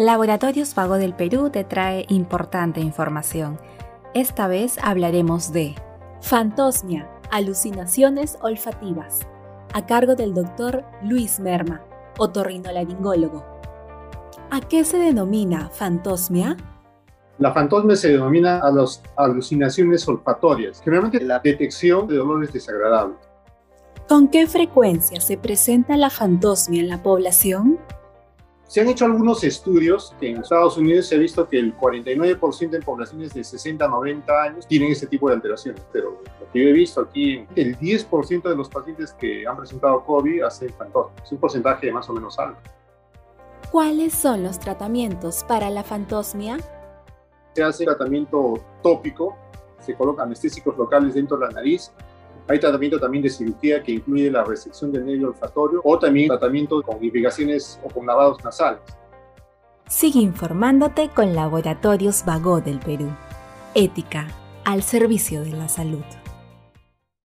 Laboratorios Vago del Perú te trae importante información. Esta vez hablaremos de fantosmia, alucinaciones olfativas, a cargo del doctor Luis Merma, otorrinolaringólogo. ¿A qué se denomina fantosmia? La fantosmia se denomina a las alucinaciones olfatorias, generalmente la detección de olores desagradables. ¿Con qué frecuencia se presenta la fantosmia en la población? Se han hecho algunos estudios que en Estados Unidos se ha visto que el 49% en poblaciones de 60 a 90 años tienen ese tipo de alteraciones, pero lo que yo he visto aquí, el 10% de los pacientes que han presentado COVID hacen fantosmia. Es un porcentaje más o menos alto. ¿Cuáles son los tratamientos para la fantosmia? Se hace tratamiento tópico, se colocan anestésicos locales dentro de la nariz, hay tratamiento también de cirugía que incluye la resección del nervio olfatorio o también tratamiento con irrigaciones o con lavados nasales. Sigue informándote con Laboratorios Vago del Perú. Ética al servicio de la salud.